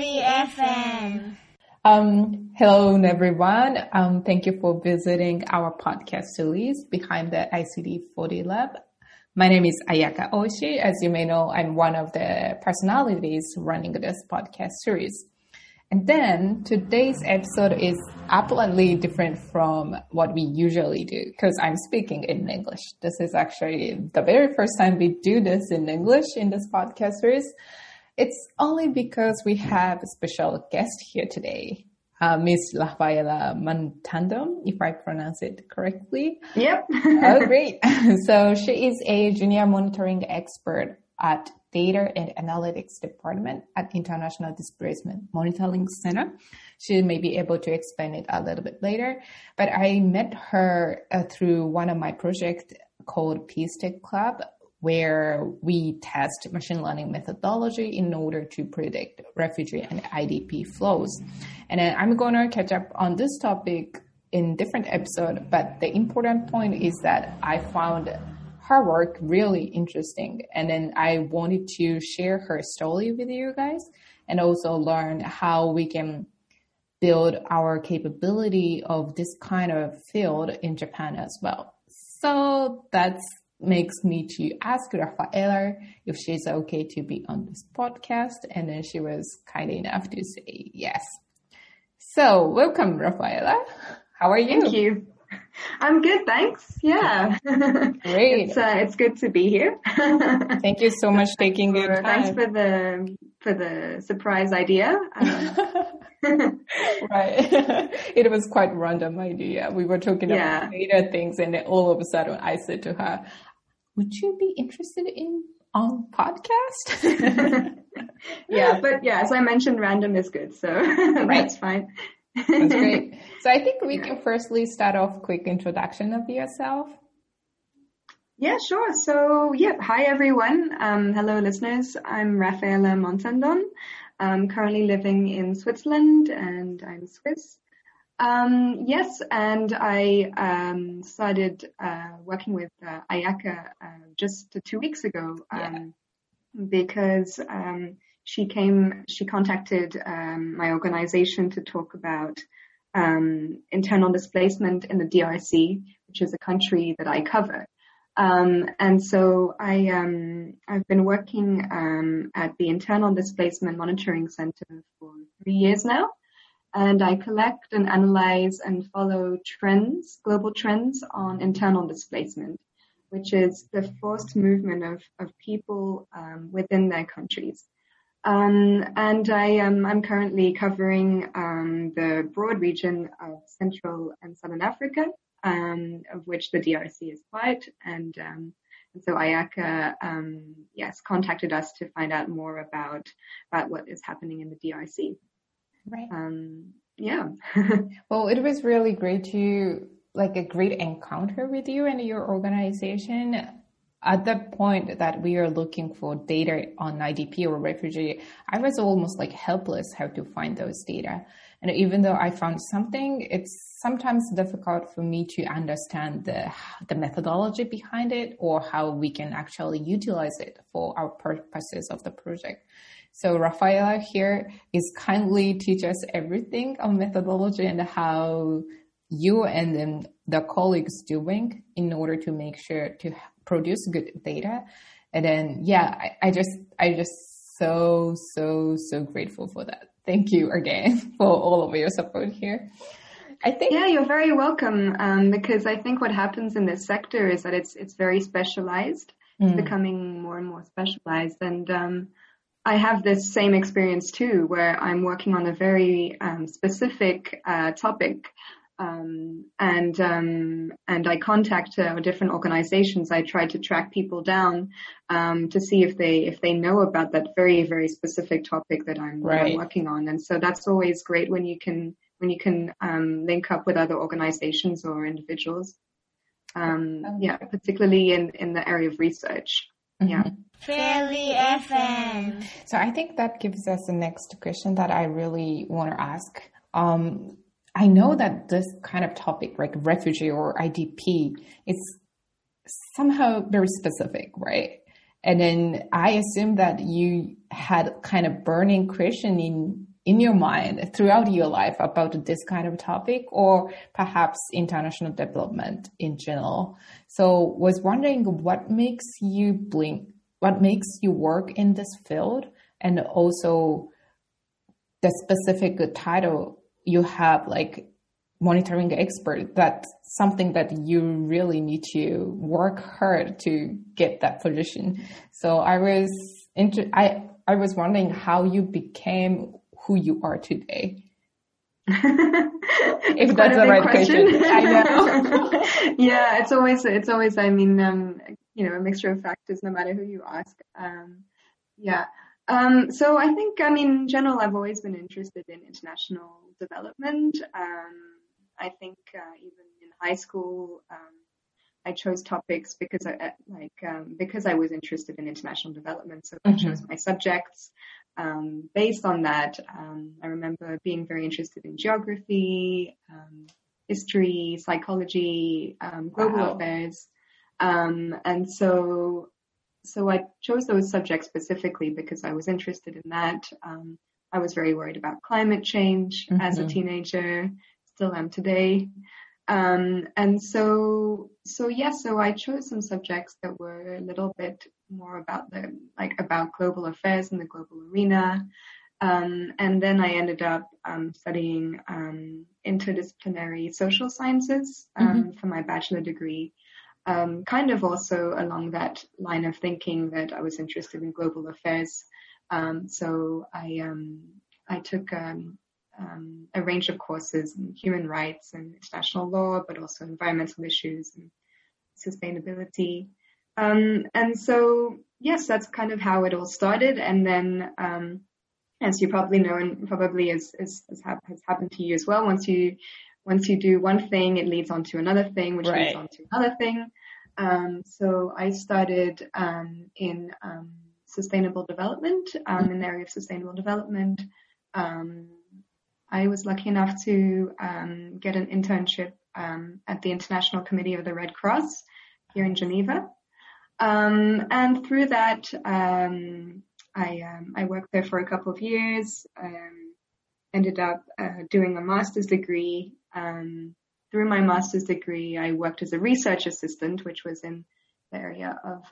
FM. Um, hello, everyone. Um, thank you for visiting our podcast series behind the ICT 4D Lab. My name is Ayaka Oshi. As you may know, I'm one of the personalities running this podcast series. And then today's episode is absolutely different from what we usually do because I'm speaking in English. This is actually the very first time we do this in English in this podcast series. It's only because we have a special guest here today, uh, Miss Rafaela Montandon, if I pronounce it correctly. Yep. oh, great. so she is a junior monitoring expert at Data and Analytics Department at International Displacement Monitoring Center. She may be able to explain it a little bit later, but I met her uh, through one of my projects called Peace Tech Club, where we test machine learning methodology in order to predict refugee and IDP flows. And I'm going to catch up on this topic in different episode, but the important point is that I found her work really interesting. And then I wanted to share her story with you guys and also learn how we can build our capability of this kind of field in Japan as well. So that makes me to ask Rafaela if she's okay to be on this podcast. And then she was kind enough to say yes. So welcome, Rafaela. How are you? Thank you. I'm good, thanks. Yeah. Great. it's, uh, it's good to be here. Thank you so much for taking for, time. Thanks for the for the surprise idea. Um, right. it was quite random idea. We were talking Yeah. about data things and then all of a sudden I said to her, would you be interested in on podcast? yeah, but yeah, as I mentioned, random is good, so that's fine. That's great. So I think we can firstly start off quick introduction of yourself. Yeah, sure. So, yeah, hi everyone. Um, hello listeners. I'm Rafaela Montandon. I'm currently living in Switzerland and I'm Swiss. Um, yes, and I um, started uh, working with uh, Ayaka uh, just two weeks ago um, because um, she came, she contacted um, my organization to talk about um, internal displacement in the DRC, which is a country that I cover. Um, and so I, um, I've been working um, at the Internal Displacement Monitoring Center for three years now, and I collect and analyze and follow trends, global trends on internal displacement, which is the forced movement of, of people um, within their countries. Um, and I am I'm currently covering um, the broad region of Central and Southern Africa, um, of which the DRC is part. And, um, and so Ayaka, um, yes, contacted us to find out more about about what is happening in the DRC. Right. Um, yeah. Well, it was really great to like a great encounter with you and your organization. At the point that we are looking for data on IDP or refugee, I was almost like helpless how to find those data. And even though I found something, it's sometimes difficult for me to understand the the methodology behind it or how we can actually utilize it for our purposes of the project. So Rafaela here is kindly teach us everything on methodology and how you and then the colleagues doing in order to make sure to produce good data. And then, yeah, I, I just, I just so, so, so grateful for that. Thank you again for all of your support here. I think, Yeah, you're very welcome. Um, because I think what happens in this sector is that it's it's very specialized. It's becoming more and more specialized, and um, I have this same experience too, where I'm working on a very um, specific uh, topic. Um, and um, and I contact uh, different organizations. I try to track people down um, to see if they if they know about that very very specific topic that I'm, that I'm Right. working on. And so that's always great when you can when you can um, link up with other organizations or individuals. Um, Um, yeah, particularly in in the area of research. Yeah. Fairly FM. So I think that gives us the next question that I really want to ask. Um, I know that this kind of topic, like refugee or IDP, is somehow very specific, right? And then I assume that you had kind of burning question in in your mind throughout your life about this kind of topic or perhaps international development in general. So was wondering what makes you blink, what makes you work in this field and also the specific title you have like monitoring expert that's something that you really need to work hard to get that position so i was inter- i i was wondering how you became who you are today if that's the right question, question. I know. yeah, it's always it's always I mean um, you know a mixture of factors no matter who you ask. Um, yeah. Um, so I think I mean in general I've always been interested in international development. Um, I think uh, even in high school, um, I chose topics because I like um, because I was interested in international development. So mm-hmm. I chose my subjects um, based on that. Um, I remember being very interested in geography, um, history, psychology, um, global wow. affairs, and so so I chose those subjects specifically because I was interested in that. I was very worried about climate change mm-hmm. as a mm-hmm. teenager still am today. Um, and so, so yeah, so I chose some subjects that were a little bit more about the, like about global affairs in the global arena. Um, and then I ended up um, studying um, interdisciplinary social sciences um, mm-hmm. for my bachelor degree. Um, kind of also along that line of thinking that I was interested in global affairs. so I I took um, um, a range of courses in human rights and international law, but also environmental issues and sustainability. Um, and so, yes, that's kind of how it all started. And then, um, as you probably know, and probably as, as, as ha- has happened to you as well, once you once you do one thing, it leads on to another thing, which right. leads on to another thing. Um, so I started um, in um, sustainable development, in the area of sustainable development. Um, I was lucky enough to um, get an internship um, at the International Committee of the Red Cross here in Geneva. Um, and through that, um, I, um, I, worked there for a couple of years, um, ended up uh, doing a master's degree. through my master's degree, I worked as a research assistant, which was in the area of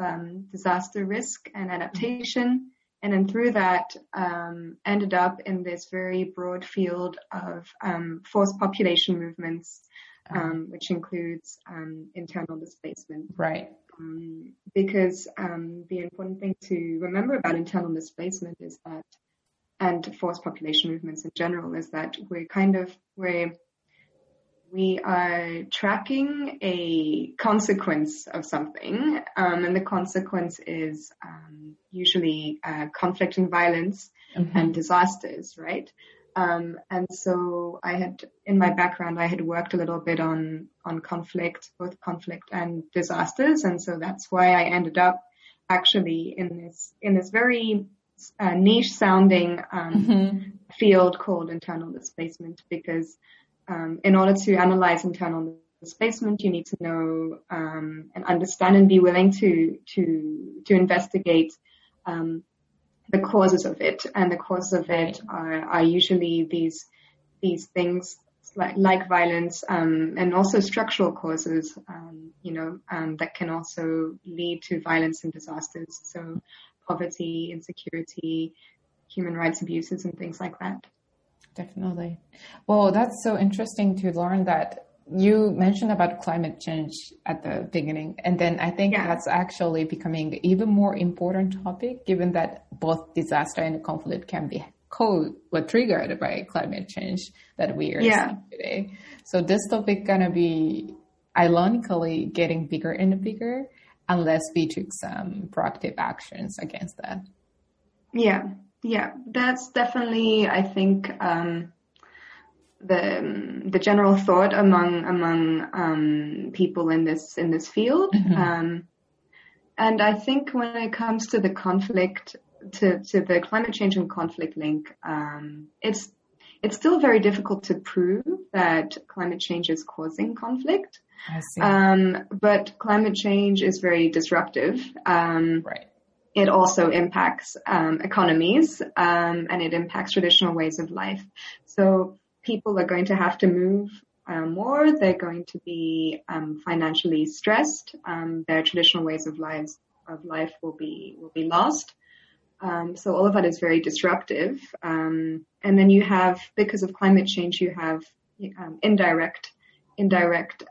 disaster risk and adaptation and then through that um, ended up in this very broad field of um, forced population movements, um, which includes um, internal displacement. Right. Um, because um, the important thing to remember about internal displacement is that, and forced population movements in general, is that we're kind of we're we are tracking a consequence of something, um, and the consequence is um, usually uh, conflict and violence mm-hmm. and disasters, right? Um, and so I had, in my background, I had worked a little bit on on conflict, both conflict and disasters, and so that's why I ended up actually in this in this very uh, niche sounding um, mm-hmm. field called internal displacement because um, in order to analyze internal displacement, you need to know um, and understand and be willing to to to investigate um, the causes of it. And the causes of it are, are usually these these things like, like violence um, and also structural causes, um, you know, um, that can also lead to violence and disasters. So poverty, insecurity, human rights abuses, and things like that. Definitely. Well, that's so interesting to learn that you mentioned about climate change at the beginning, and then I think yeah. that's actually becoming even more important topic given that both disaster and conflict can be co or triggered by climate change that we are yeah. seeing today. So this topic gonna be ironically getting bigger and bigger unless we took some proactive actions against that. Yeah, yeah, that's definitely, I think, um, the the general thought among among um, people in this in this field. Mm-hmm. Um, and I think when it comes to the conflict, to, to the climate change and conflict link, um, it's it's still very difficult to prove that climate change is causing conflict. Um, but climate change is very disruptive. Um, right it also impacts um, economies um, and it impacts traditional ways of life. So people are going to have to move um, more. They're going to be um, financially stressed. Um, their traditional ways of lives of life will be will be lost. Um, so all of that is very disruptive. and then you have, because of climate change, you have indirect indirect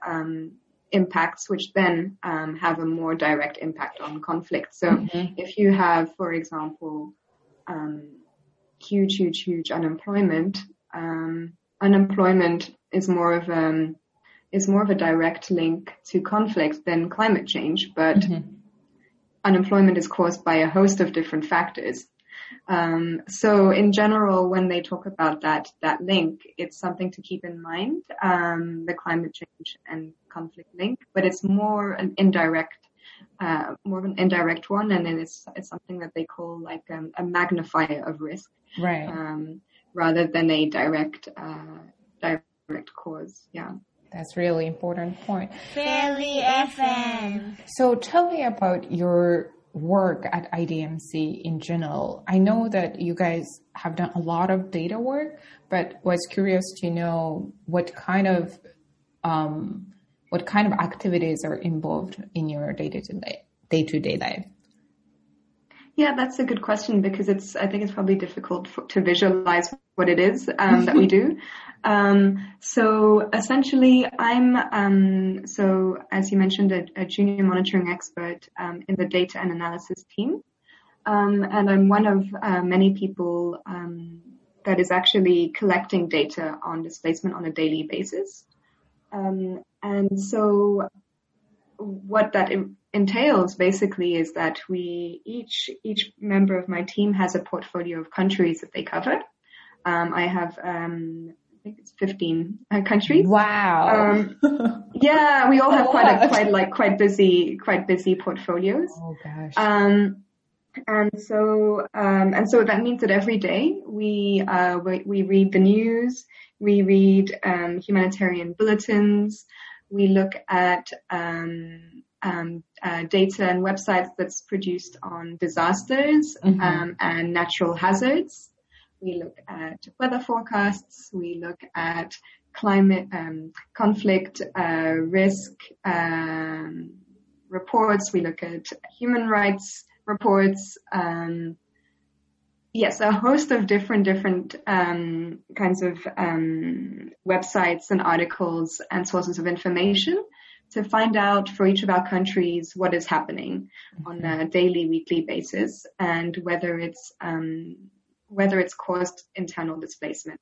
impacts, which then um, have a more direct impact on conflict. So mm-hmm. if you have, for example, um, huge, huge, huge unemployment, um, unemployment is more of a um, is more of a direct link to conflict than climate change, but mm-hmm. unemployment is caused by a host of different factors. Um, so in general, when they talk about that that link, it's something to keep in mind, um, the climate change and conflict link, but it's more an indirect, uh, more of an indirect one, and then it's it's something that they call like um, a magnifier of risk, right? Um, rather than a direct uh, direct cause. Yeah. That's really important point. Fairly FM. So tell me about your work at IDMC in general. I know that you guys have done a lot of data work, but was curious to know what kind of um, what kind of activities are involved in your day to day day to day life. Yeah, that's a good question because it's I think it's probably difficult for, to visualize what it is um, that we do. Um, so essentially, I'm um, so as you mentioned, a, a junior monitoring expert um, in the data and analysis team, um, and I'm one of uh, many people um, that is actually collecting data on displacement on a daily basis. Um, and so, what that entails basically is that we each each member of my team has a portfolio of countries that they cover. I have I think it's 15 uh, countries. Wow. Um, yeah, we all have quite a, quite like quite busy quite busy portfolios. Oh gosh. Um, and so um, and so that means that every day we uh, we, we read the news, we read um, humanitarian bulletins, we look at um, um, uh, data and websites that's produced on disasters mm-hmm. um, and natural hazards. We look at weather forecasts. We look at climate um, conflict uh, risk um, reports. We look at human rights reports. Um, yes, a host of different different um, kinds of um, websites and articles and sources of information to find out for each of our countries what is happening on a daily, weekly basis and whether it's um, whether it's caused internal displacement.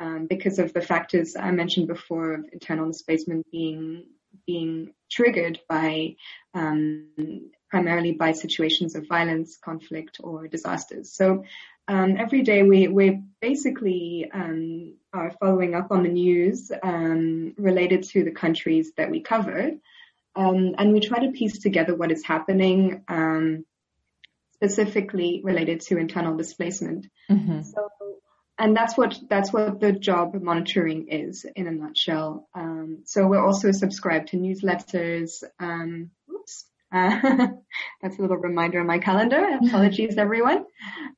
Um, because of the factors I mentioned before of internal displacement being being triggered by um, primarily by situations of violence, conflict, or disasters. So um, every day we we basically um, are following up on the news um, related to the countries that we covered, um, and we try to piece together what is happening specifically related to internal displacement. Mm-hmm. So, and that's what that's what the job monitoring is in a nutshell. Um, so we're also subscribed to newsletters. Um, uh, that's a little reminder on my calendar. Apologies, everyone.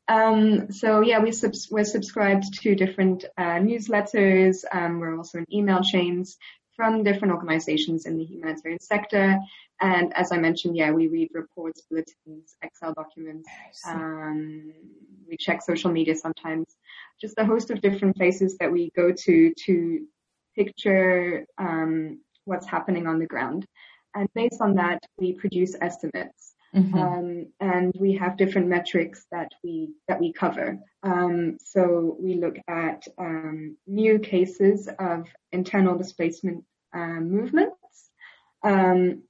Um, so yeah, we subs- we're subscribed to different uh, newsletters. Um, we're also in email chains from different organizations in the humanitarian sector. And as I mentioned, yeah, we read reports, bulletins, Excel documents. Um, we check social media sometimes. Just a host of different places that we go to to picture um, what's happening on the ground. And based on that, we produce estimates. Mm-hmm. Um, and we have different metrics that we that we cover. Um, so we look at um, new cases of internal displacement uh, movements. Um,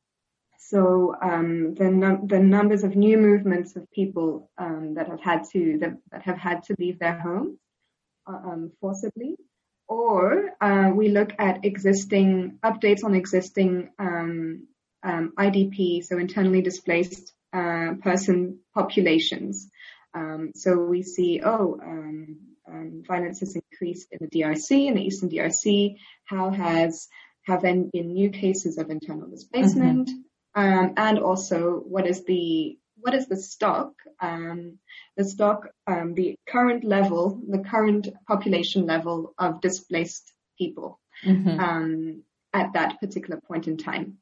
so um, the num- the numbers of new movements of people um, that have had to that, that, have had to leave their homes forcibly, or uh, we look at existing updates on existing um, IDP, so internally displaced uh, person populations. Um, so we see, oh, um, um, violence has increased in the DRC, in the Eastern DRC. How has have there been new cases of internal displacement? Mm-hmm. and also, what is the what is the stock, um, the stock, um, the current level, the current population level of displaced people Mm-hmm. um, at that particular point in time.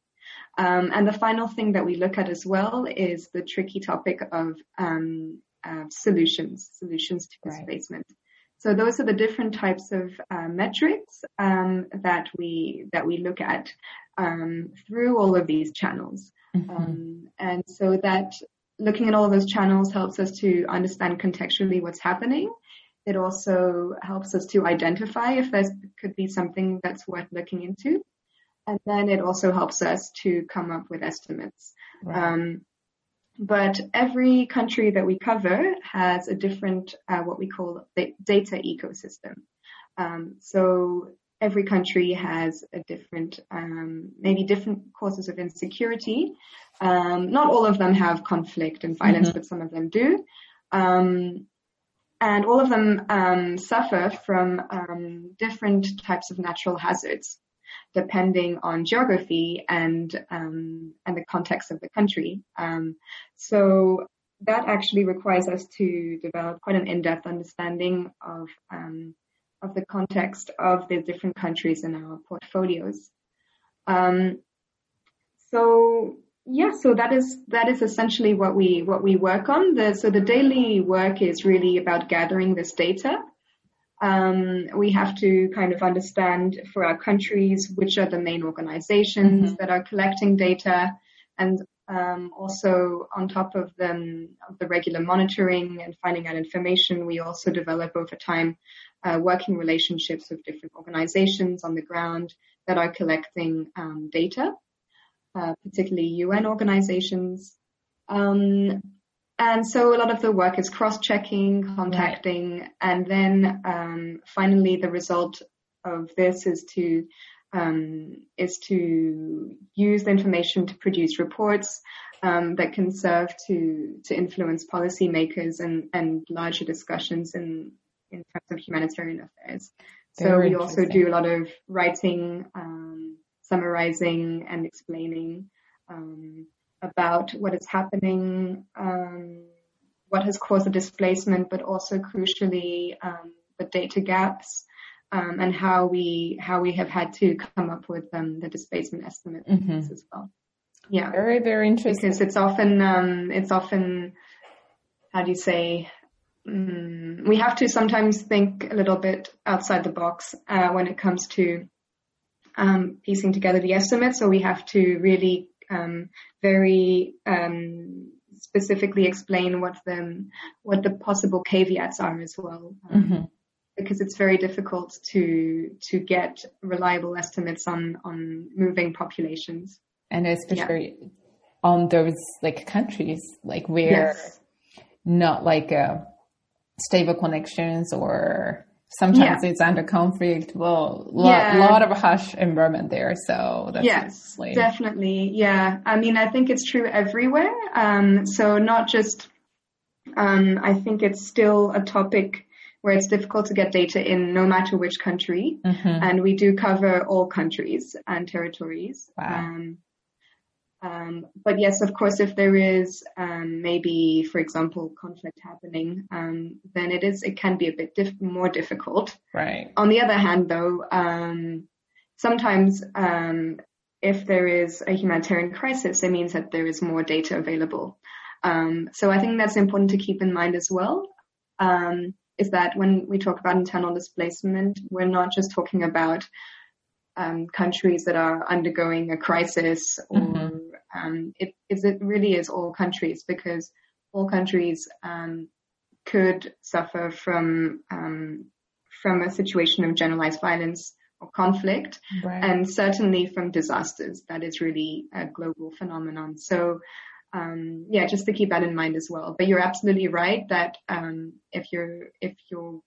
Um, and the final thing that we look at as well is the tricky topic of um, uh, solutions, solutions to Right. displacement. So those are the different types of uh, metrics um, that we that we look at um, through all of these channels. Mhm. Um, and so that looking at all of those channels helps us to understand contextually what's happening. It also helps us to identify if there could be something that's worth looking into. And then it also helps us to come up with estimates. Right. Um, but every country that we cover has a different, uh, what we call the data ecosystem. Um, so every country has a different, um, maybe different causes of insecurity. Um, not all of them have conflict and violence, Mhm. but some of them do. Um, and all of them um, suffer from um, different types of natural hazards, depending on geography and um, and the context of the country. Um, so that actually requires us to develop quite an in-depth understanding of um, of the context of the different countries in our portfolios. Um, so yeah, so that is that is essentially what we what we work on. The, so the daily work is really about gathering this data. Um, we have to kind of understand for our countries which are the main organizations that are collecting data, and um, also on top of them of the regular monitoring and finding out information, we also develop over time uh, working relationships with different organizations on the ground that are collecting um, data uh, particularly UN organizations. Um, and so a lot of the work is cross-checking, contacting, and then um, finally the result of this is to um, is to use the information to produce reports um, that can serve to to influence policymakers and and larger discussions in in terms of humanitarian affairs. So we also do a lot of writing, um, summarizing, and explaining um, about what is happening, um, what has caused the displacement, but also crucially um, the data gaps um, and how we how we have had to come up with um, the displacement estimate Mhm. as well. Yeah Very, very interesting. because it's often um, it's often how do you say mm, we have to sometimes think a little bit outside the box uh, when it comes to um, piecing together the estimates. So we have to really um, very um, specifically explain what the what the possible caveats are as well. Um, Mhm. Because it's very difficult to to get reliable estimates on on moving populations. and especially on those like countries like where Yes. not like uh, stable connections or sometimes it's under conflict well lot, Yeah. lot of harsh environment there so that's yes, definitely. Yeah. I mean, I think it's true everywhere. Um, so not just, um, I think it's still a topic where it's difficult to get data in no matter which country. Mhm. And we do cover all countries and territories. Wow. Um, um, but yes, of course, if there is um, maybe, for example, conflict happening, um, then it is it can be a bit diff- more difficult. right On the other hand, though, um, sometimes um, if there is a humanitarian crisis, it means that there is more data available. Um, so I think that's important to keep in mind as well. Um, is that when we talk about internal displacement, we're not just talking about um, countries that are undergoing a crisis, or Mhm. um, it is it really is all countries because all countries um, could suffer from um, from a situation of generalized violence or conflict, right and certainly from disasters. That is really a global phenomenon. So, um, yeah, just to keep that in mind as well. But you're absolutely right that um, if you're if you're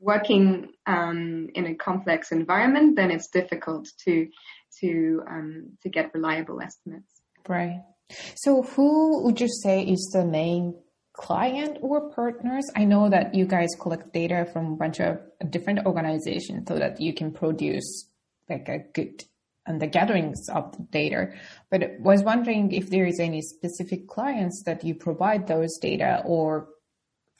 working um, in a complex environment, then it's difficult to to um, to get reliable estimates. right so who would you say is the main client or partners i know that you guys collect data from a bunch of different organizations so that you can produce like a good and the gatherings of the data, but was wondering if there is any specific clients that you provide those data or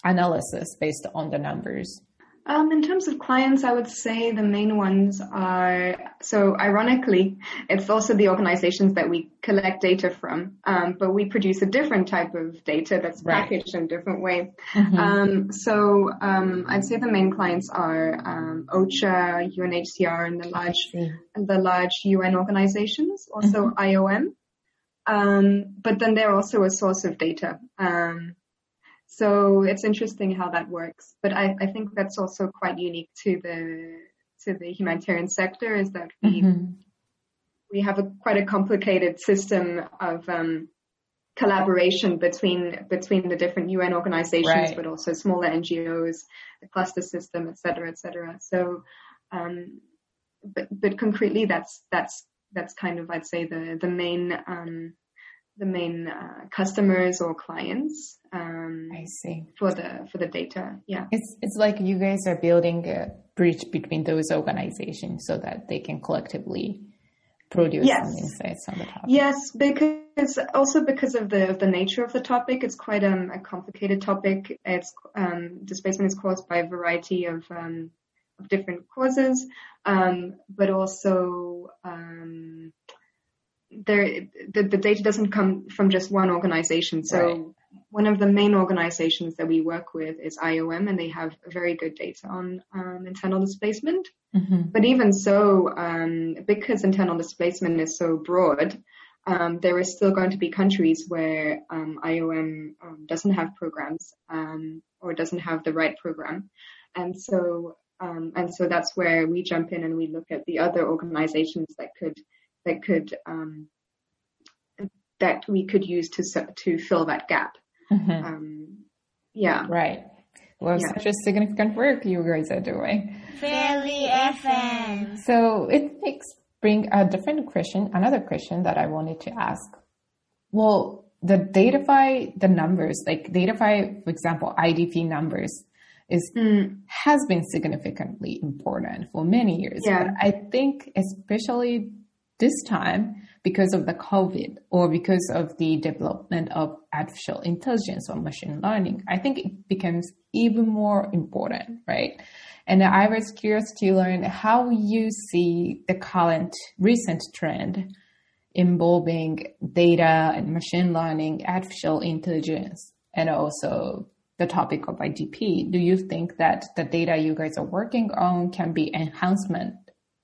analysis based on the numbers. Um, in terms of clients, I would say the main ones are, so ironically, it's also the organizations that we collect data from, um, but we produce a different type of data that's packaged right. in a different way. Mm-hmm. Um, so um, I'd say the main clients are um, OCHA, UNHCR, and the large, the large UN organizations, also mm-hmm. IOM. Um, but then they're also a source of data. So it's interesting how that works. But I, I think that's also quite unique to the to the humanitarian sector is that we mm-hmm. we have a quite a complicated system of um, collaboration between between the different UN organizations, right. but also smaller NGOs, the cluster system, et cetera, et cetera. So, um, but but concretely, that's that's that's kind of I'd say the the main um, the main uh, customers or clients. Um, I see for the for the data. Yeah, it's it's like you guys are building a bridge between those organizations so that they can collectively produce yes. some insights on the topic. Yes, because also because of the of the nature of the topic, it's quite um, a complicated topic. It's um, displacement is caused by a variety of um, of different causes, um, but also um, there the, the data doesn't come from just one organization. So right. one of the main organizations that we work with is IOM, and they have very good data on um, internal displacement. Mm-hmm. But even so, um, because internal displacement is so broad, um, there is still going to be countries where um, IOM um, doesn't have programs um, or doesn't have the right program, and so and so that's where we jump in and we look at the other organizations that could that could um, that we could use to to fill that gap. Mm-hmm. Um, yeah. Right. Well, yeah. such a significant work you guys are doing. Fairly FM. So it makes bring a different question, another question that I wanted to ask. Well, the Datify the numbers, like Datify, for example, IDP numbers is mm. has been significantly important for many years. Yeah. But I think especially this time, because of the COVID or because of the development of artificial intelligence or machine learning, I think it becomes even more important, right? And I was curious to learn how you see the current recent trend involving data and machine learning, artificial intelligence, and also the topic of IDP. Do you think that the data you guys are working on can be enhancement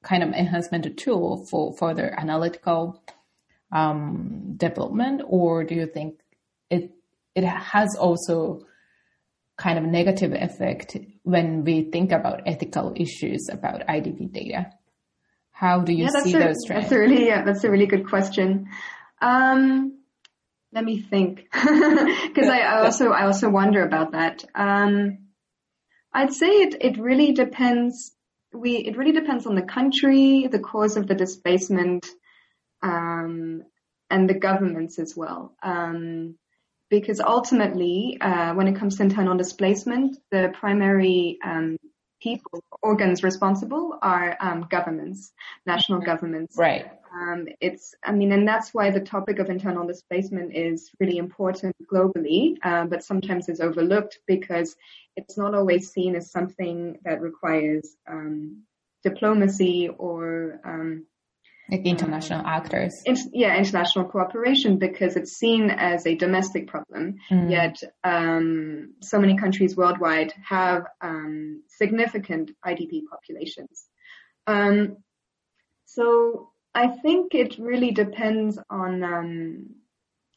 kind of enhancement tool for further analytical um, development, or do you think it it has also kind of negative effect when we think about ethical issues about IDP data? How do you yeah, see a, those trends? That's a really yeah, that's a really good question. Um, let me think, because I, I, also I also wonder about that. Um, I'd say it it really depends we it really depends on the country, the cause of the displacement, um, and the governments as well. Um, because ultimately, uh, when it comes to internal displacement, the primary um, people, organs responsible are um, governments, national governments. Right. Um, it's, I mean, and that's why the topic of internal displacement is really important globally, uh, but sometimes it's overlooked because it's not always seen as something that requires um, diplomacy or um, like international actors. In, yeah, international cooperation because it's seen as a domestic problem. Mm. Yet, um, so many countries worldwide have um, significant IDP populations. Um, so I think it really depends on. Um,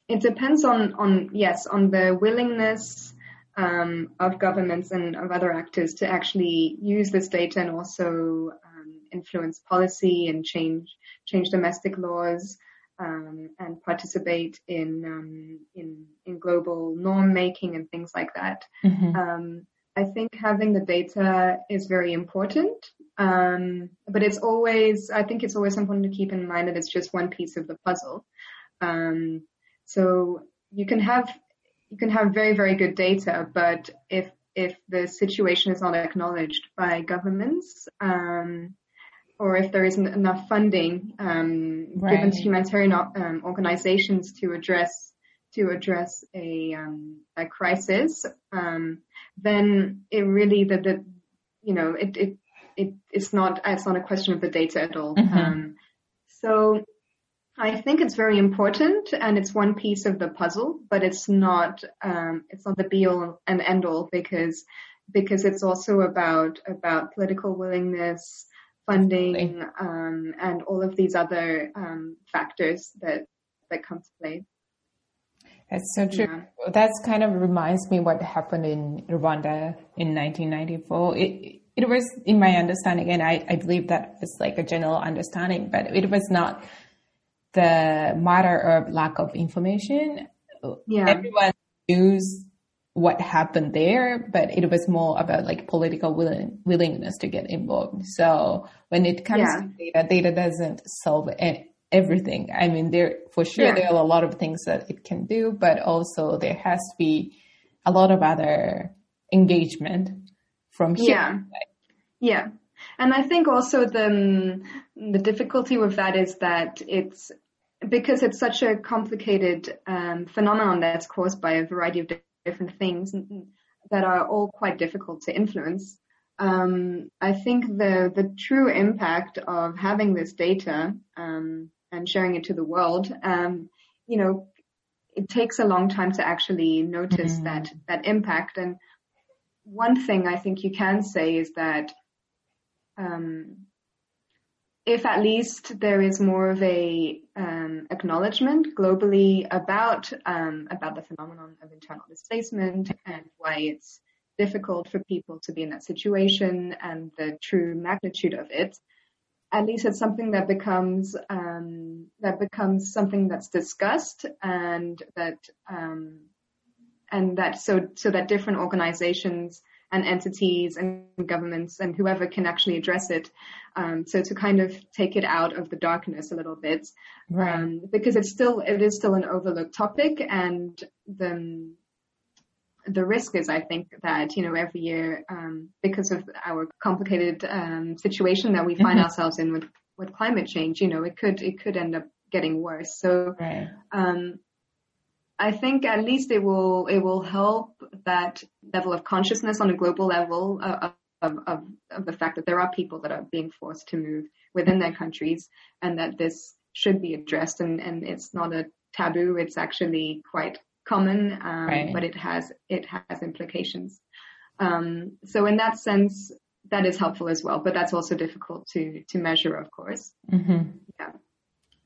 it depends on on yes on the willingness um, of governments and of other actors to actually use this data and also um, influence policy and change change domestic laws um, and participate in, um, in in global norm making and things like that. Mm-hmm. Um, I think having the data is very important, um, but it's always I think it's always important to keep in mind that it's just one piece of the puzzle. so you can have you can have very, very good data, but if if the situation is not acknowledged by governments, um, or if there isn't enough funding um, Right. given to humanitarian um, organizations to address to address a um, a crisis, um, then it really the, the you know it, it it it's not it's not a question of the data at all. Mhm. Um, so I think it's very important and it's one piece of the puzzle, but it's not um, it's not the be all and end all because because it's also about about political willingness, funding, um, and all of these other um, factors that that come to play. That's so true. Yeah. That's kind of reminds me what happened in Rwanda in 1994. It it was, in my understanding, and I, I believe that was like a general understanding, but it was not the matter of lack of information. Yeah. Everyone knows what happened there, but it was more about like political willing, willingness to get involved. So when it comes Yeah. to data, data doesn't solve everything. I mean, there for sure Yeah. there are a lot of things that it can do, but also there has to be a lot of other engagement from here. Yeah. Yeah. And I think also the um, the difficulty with that is that it's because it's such a complicated um, phenomenon that's caused by a variety of different things that are all quite difficult to influence. Um, I think the the true impact of having this data um, and sharing it to the world, um, you know, it takes a long time to actually notice Mhm. that that impact. And one thing I think you can say is that um, if at least there is more of a um, acknowledgement globally about um, about the phenomenon of internal displacement and why it's difficult for people to be in that situation and the true magnitude of it, at least it's something that becomes um, that becomes something that's discussed and that um, and that so so that different organizations and entities and governments and whoever can actually address it. Um, so to kind of take it out of the darkness a little bit, Right. um, because it's still it is still an overlooked topic, and the the risk is, I think, that you know every year um, because of our complicated um, situation that we find Mhm. ourselves in with with climate change, you know, it could it could end up getting worse. So right. I think at least it will it will help that level of consciousness on a global level uh, of, of of the fact that there are people that are being forced to move within their countries and that this should be addressed. And and it's not a taboo. It's actually quite common um, Right. but it has it has implications. Um, so in that sense that is helpful as well but that's also difficult to to measure of course. Mm-hmm. yeah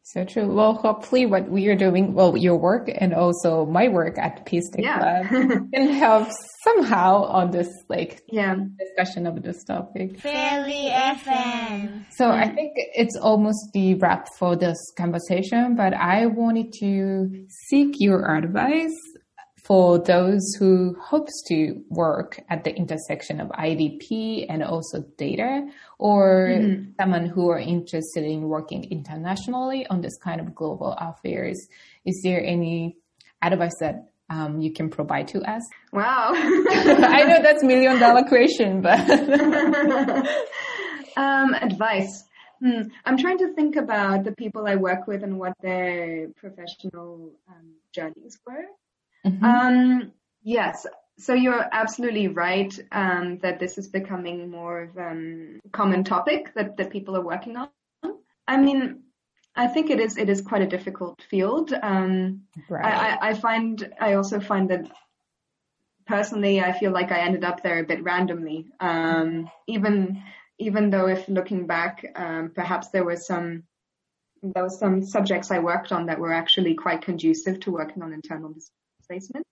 So true. Well, hopefully what we are doing, well, your work and also my work at Peace Tech yeah Lab can help somehow on this like yeah discussion of this topic. Fairly FM. So I think it's almost the wrap for this conversation, but I wanted to seek your advice for those who hopes to work at the intersection of IDP and also data, or someone who are interested in working internationally on this kind of global affairs. Is there any advice that um, you can provide to us? wow I know that's million dollar question, but um, advice. Hmm. I'm trying to think about the people I work with and what their professional um, journeys were. Mhm. Um, yes. So you're absolutely right um, that this is becoming more of a um, common topic that, that people are working on. I mean, I think it is it is quite a difficult field. Um, right. I, I, I find I also find that personally I feel like I ended up there a bit randomly. Um, even even though if looking back, um, perhaps there were some there were some subjects I worked on that were actually quite conducive to working on internal displacement.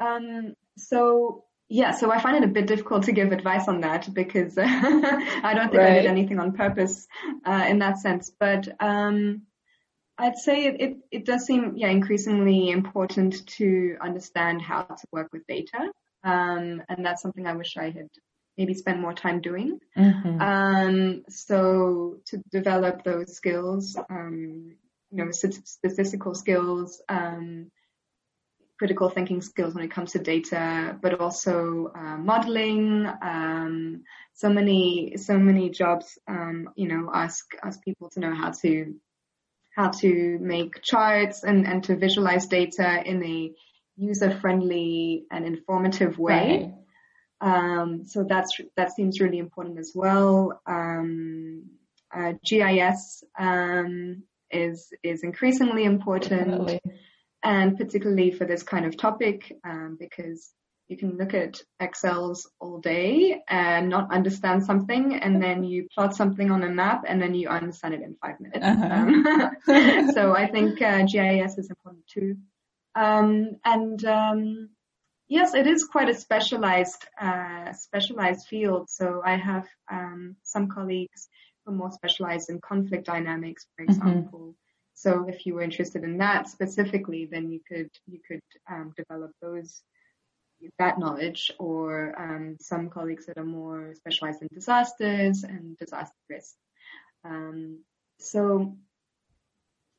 Um, so yeah, so I find it a bit difficult to give advice on that because I don't think I did anything on purpose uh, in that sense. But um, I'd say it, it, it does seem yeah increasingly important to understand how to work with data, um, and that's something I wish I had maybe spent more time doing. Mhm. Um, so to develop those skills, um, you know, statistical skills, um, critical thinking skills when it comes to data, but also uh, modeling. Um, so many, so many jobs, um, you know, ask ask people to know how to how to make charts and and to visualize data in a user friendly and informative way. Right. Um, so that's that seems really important as well. Um, uh, GIS um, is is increasingly important. Definitely and particularly for this kind of topic, um, because you can look at Excels all day and not understand something, and then you plot something on a map, and then you understand it in five minutes. Uh-huh. Um, so I think uh, GIS is important too. Um, and um, yes, it is quite a specialized uh, specialized field. So I have um, some colleagues who are more specialized in conflict dynamics, for mm-hmm. example. Mm-hmm. So if you were interested in that specifically, then you could you could um, develop those that knowledge, or um, some colleagues that are more specialized in disasters and disaster risk. Um, so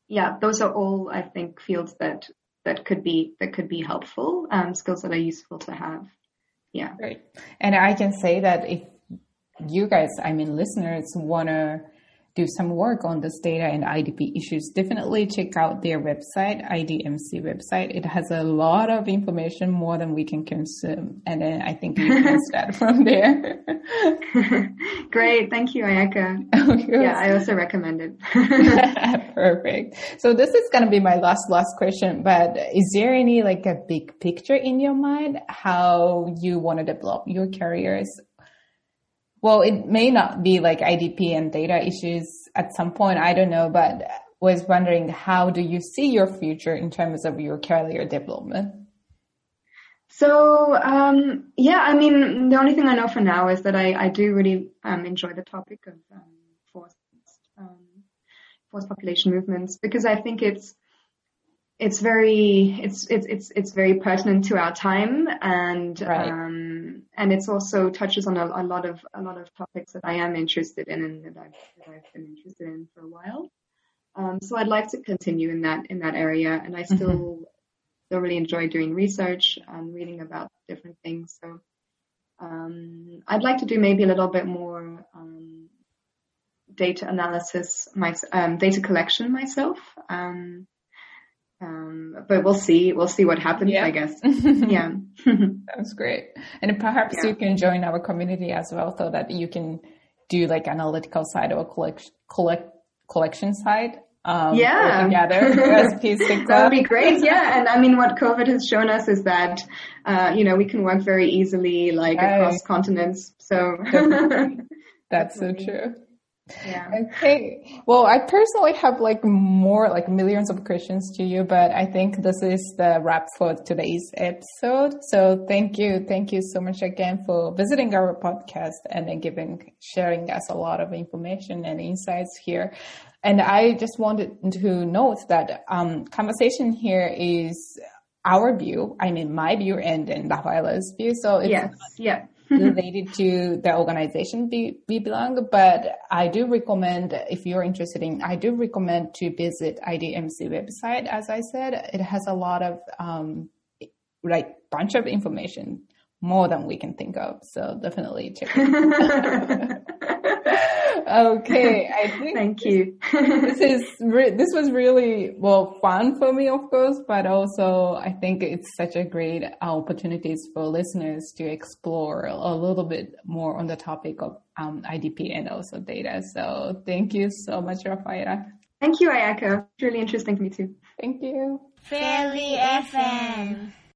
yeah, those are all I think fields that that could be that could be helpful, um, skills that are useful to have. Yeah. Right. And I can say that if you guys, I mean listeners, wanna do some work on this data and IDP issues, definitely check out their website, IDMC website. It has a lot of information more than we can consume. And then I think you can start from there. Great. Thank you, Ayaka. yeah, I also recommend it. Perfect. So this is going to be my last, last question, but is there any like a big picture in your mind how you want to develop your careers well, it may not be like IDP and data issues at some point. I don't know, but was wondering how do you see your future in terms of your career development? So um, yeah, I mean, the only thing I know for now is that I, I do really um, enjoy the topic of um, forced um, forced population movements because I think it's it's very it's it's it's it's very pertinent to our time and right. And it's also touches on a, a, lot of a lot of topics that I am interested in and that I've that I've been interested in for a while. Um, so I'd like to continue in that in that area, and I still mm-hmm. still really enjoy doing research and reading about different things. So um, I'd like to do maybe a little bit more um, data analysis, my um, data collection myself. Um, um, but we'll see. We'll see what happens, yeah. I guess. yeah. That's great. And perhaps yeah. you can join our community as well so that you can do like analytical side or collect, collect, collection side. Um, yeah. Together that would be great. Yeah. And I mean, what COVID has shown us is that, uh, you know, we can work very easily like right. across continents. So that's so true. Yeah. Okay. Well, I personally have like more like millions of questions to you, but I think this is the wrap for today's episode. So thank you. Thank you so much again for visiting our podcast and then giving, sharing us a lot of information and insights here. And I just wanted to note that, um, conversation here is our view. I mean, my view and, and Rafaela's view. So yes. Yeah related to the organization we, we belong. But I do recommend, if you're interested in, I do recommend to visit IDMC website. As I said, it has a lot of, um, like bunch of information more than we can think of. So definitely check it. okay, I think. Thank you. this is re- this was really well fun for me, of course, but also I think it's such a great opportunities for listeners to explore a little bit more on the topic of um, IDP and also data. So thank you so much, Rafaela. Thank you, Ayaka. It's really interesting to me too. Thank you. Fairly FM.